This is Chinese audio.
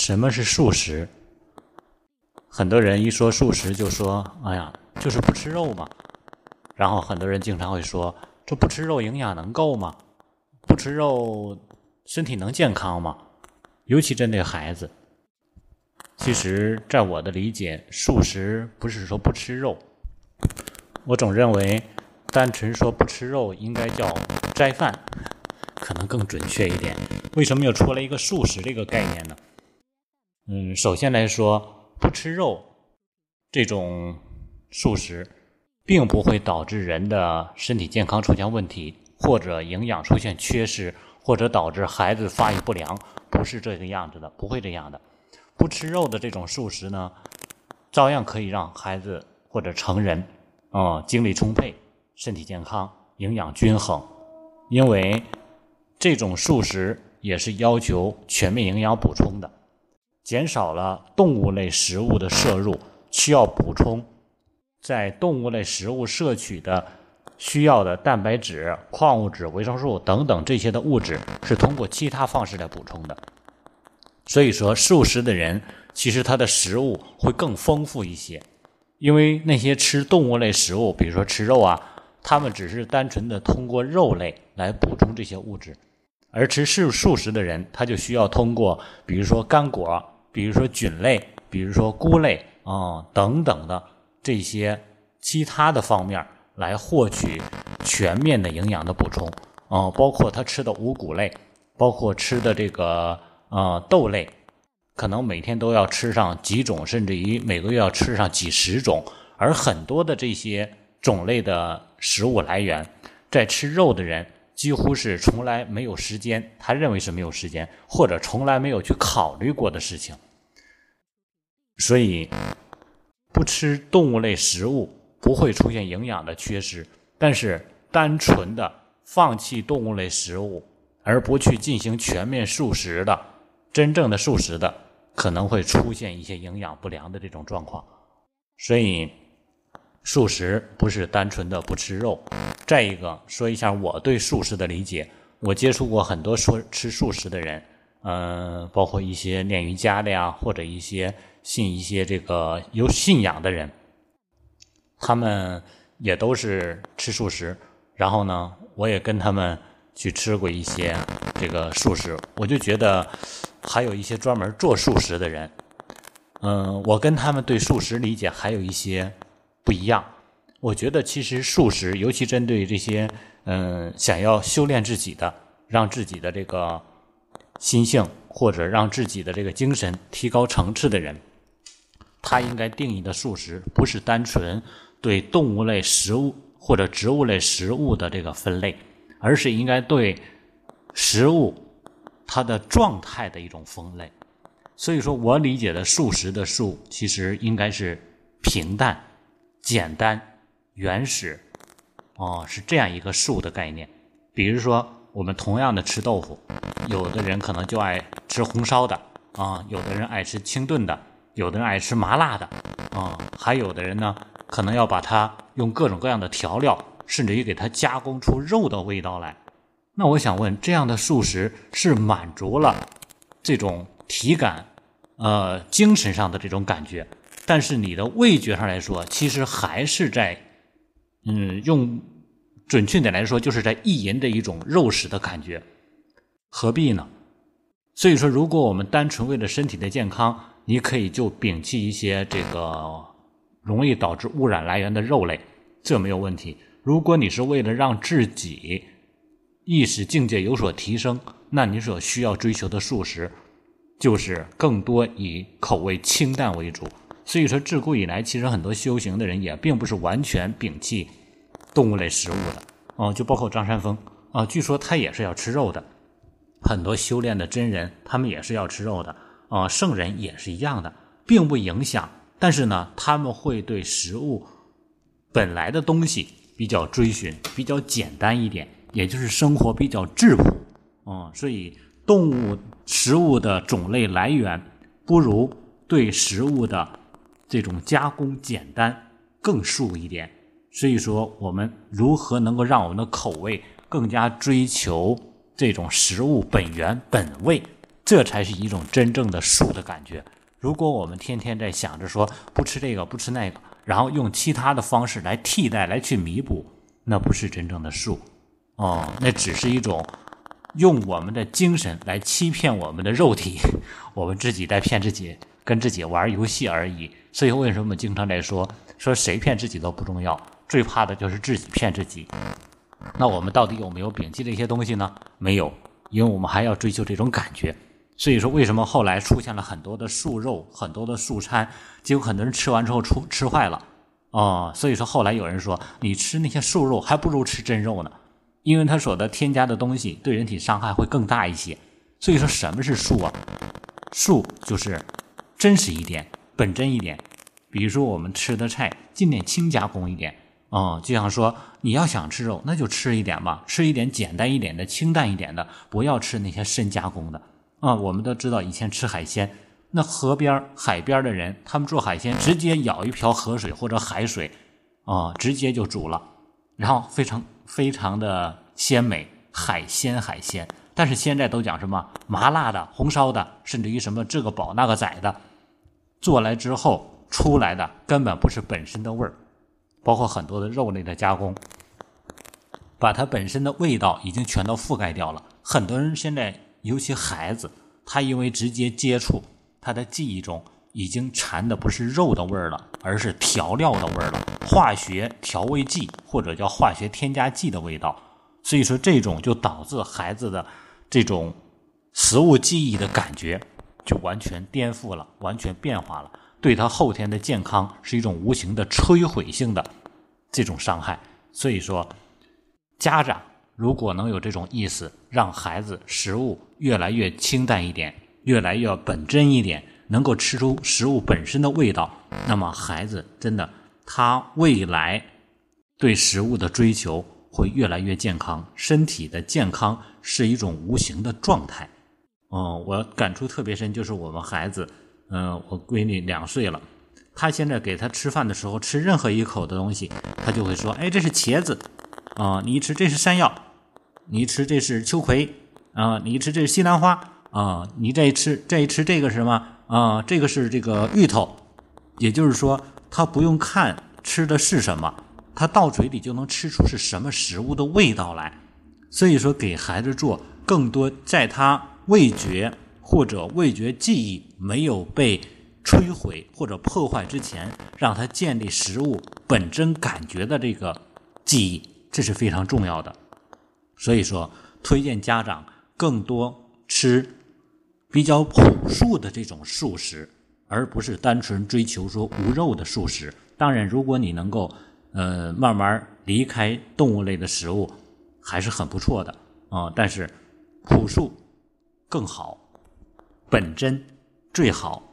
什么是素食？很多人一说素食，就说：“哎呀，就是不吃肉嘛。”然后很多人经常会说：“这不吃肉营养能够吗？不吃肉身体能健康吗？”尤其针对孩子。其实，在我的理解，素食不是说不吃肉。我总认为，单纯说不吃肉，应该叫斋饭，可能更准确一点。为什么又出来一个素食这个概念呢？嗯，首先来说，不吃肉这种素食，并不会导致人的身体健康出现问题，或者营养出现缺失，或者导致孩子发育不良，不是这个样子的，不会这样的。不吃肉的这种素食呢，照样可以让孩子或者成人，啊，精力充沛，身体健康，营养均衡，因为这种素食也是要求全面营养补充的。减少了动物类食物的摄入，需要补充在动物类食物摄取的需要的蛋白质、矿物质、维生素等等这些的物质，是通过其他方式来补充的。所以说，素食的人其实他的食物会更丰富一些，因为那些吃动物类食物，比如说吃肉啊，他们只是单纯的通过肉类来补充这些物质，而吃素素食的人，他就需要通过比如说干果。比如说菌类，比如说菇类啊等等的这些其他的方面来获取全面的营养的补充啊，包括他吃的五谷类，包括吃的这个呃豆类，可能每天都要吃上几种，甚至于每个月要吃上几十种。而很多的这些种类的食物来源，在吃肉的人几乎是从来没有时间，他认为是没有时间，或者从来没有去考虑过的事情。所以，不吃动物类食物不会出现营养的缺失，但是单纯的放弃动物类食物而不去进行全面素食的，真正的素食的可能会出现一些营养不良的这种状况。所以，素食不是单纯的不吃肉。再一个，说一下我对素食的理解，我接触过很多说吃素食的人，嗯，包括一些练瑜伽的呀，或者一些。信一些这个有信仰的人，他们也都是吃素食。然后呢，我也跟他们去吃过一些这个素食。我就觉得，还有一些专门做素食的人，嗯，我跟他们对素食理解还有一些不一样。我觉得其实素食，尤其针对这些嗯想要修炼自己的，让自己的这个心性或者让自己的这个精神提高层次的人。他应该定义的素食，不是单纯对动物类食物或者植物类食物的这个分类，而是应该对食物它的状态的一种分类。所以说我理解的素食的素，其实应该是平淡、简单、原始，哦，是这样一个素的概念。比如说，我们同样的吃豆腐，有的人可能就爱吃红烧的啊，有的人爱吃清炖的。有的人爱吃麻辣的，啊，还有的人呢，可能要把它用各种各样的调料，甚至于给它加工出肉的味道来。那我想问，这样的素食是满足了这种体感、呃精神上的这种感觉，但是你的味觉上来说，其实还是在，嗯，用准确点来说，就是在意淫的一种肉食的感觉，何必呢？所以说，如果我们单纯为了身体的健康，你可以就摒弃一些这个容易导致污染来源的肉类，这没有问题。如果你是为了让自己意识境界有所提升，那你所需要追求的素食就是更多以口味清淡为主。所以说，自古以来，其实很多修行的人也并不是完全摒弃动物类食物的哦，就包括张三丰啊，据说他也是要吃肉的。很多修炼的真人，他们也是要吃肉的。啊，圣人也是一样的，并不影响。但是呢，他们会对食物本来的东西比较追寻，比较简单一点，也就是生活比较质朴。啊，所以动物食物的种类来源不如对食物的这种加工简单更素一点。所以说，我们如何能够让我们的口味更加追求这种食物本源本味？这才是一种真正的素的感觉。如果我们天天在想着说不吃这个不吃那个，然后用其他的方式来替代来去弥补，那不是真正的素哦，那只是一种用我们的精神来欺骗我们的肉体，我们自己在骗自己，跟自己玩游戏而已。所以为什么经常在说说谁骗自己都不重要，最怕的就是自己骗自己。那我们到底有没有摒弃这些东西呢？没有，因为我们还要追求这种感觉。所以说，为什么后来出现了很多的素肉、很多的素餐，结果很多人吃完之后出吃坏了啊？所以说，后来有人说，你吃那些素肉还不如吃真肉呢，因为它所的添加的东西对人体伤害会更大一些。所以说，什么是素啊？素就是真实一点、本真一点。比如说，我们吃的菜尽量轻加工一点啊，就像说，你要想吃肉，那就吃一点吧，吃一点简单一点的、清淡一点的，不要吃那些深加工的。啊，我们都知道以前吃海鲜，那河边、海边的人，他们做海鲜直接舀一瓢河水或者海水，啊，直接就煮了，然后非常非常的鲜美，海鲜海鲜。但是现在都讲什么麻辣的、红烧的，甚至于什么这个煲那个宰的，做来之后出来的根本不是本身的味儿，包括很多的肉类的加工，把它本身的味道已经全都覆盖掉了。很多人现在。尤其孩子，他因为直接接触，他的记忆中已经馋的不是肉的味儿了，而是调料的味儿了，化学调味剂或者叫化学添加剂的味道。所以说，这种就导致孩子的这种食物记忆的感觉就完全颠覆了，完全变化了，对他后天的健康是一种无形的摧毁性的这种伤害。所以说，家长。如果能有这种意识，让孩子食物越来越清淡一点，越来越本真一点，能够吃出食物本身的味道，那么孩子真的，他未来对食物的追求会越来越健康，身体的健康是一种无形的状态。嗯，我感触特别深，就是我们孩子，嗯，我闺女两岁了，她现在给她吃饭的时候，吃任何一口的东西，她就会说：“哎，这是茄子，啊，你一吃这是山药。”你一吃这是秋葵啊，你一吃这是西兰花啊，你再吃再吃这个是什么啊？这个是这个芋头，也就是说，他不用看吃的是什么，他到嘴里就能吃出是什么食物的味道来。所以说，给孩子做更多，在他味觉或者味觉记忆没有被摧毁或者破坏之前，让他建立食物本真感觉的这个记忆，这是非常重要的。所以说，推荐家长更多吃比较朴素的这种素食，而不是单纯追求说无肉的素食。当然，如果你能够呃慢慢离开动物类的食物，还是很不错的啊。但是朴素更好，本真最好。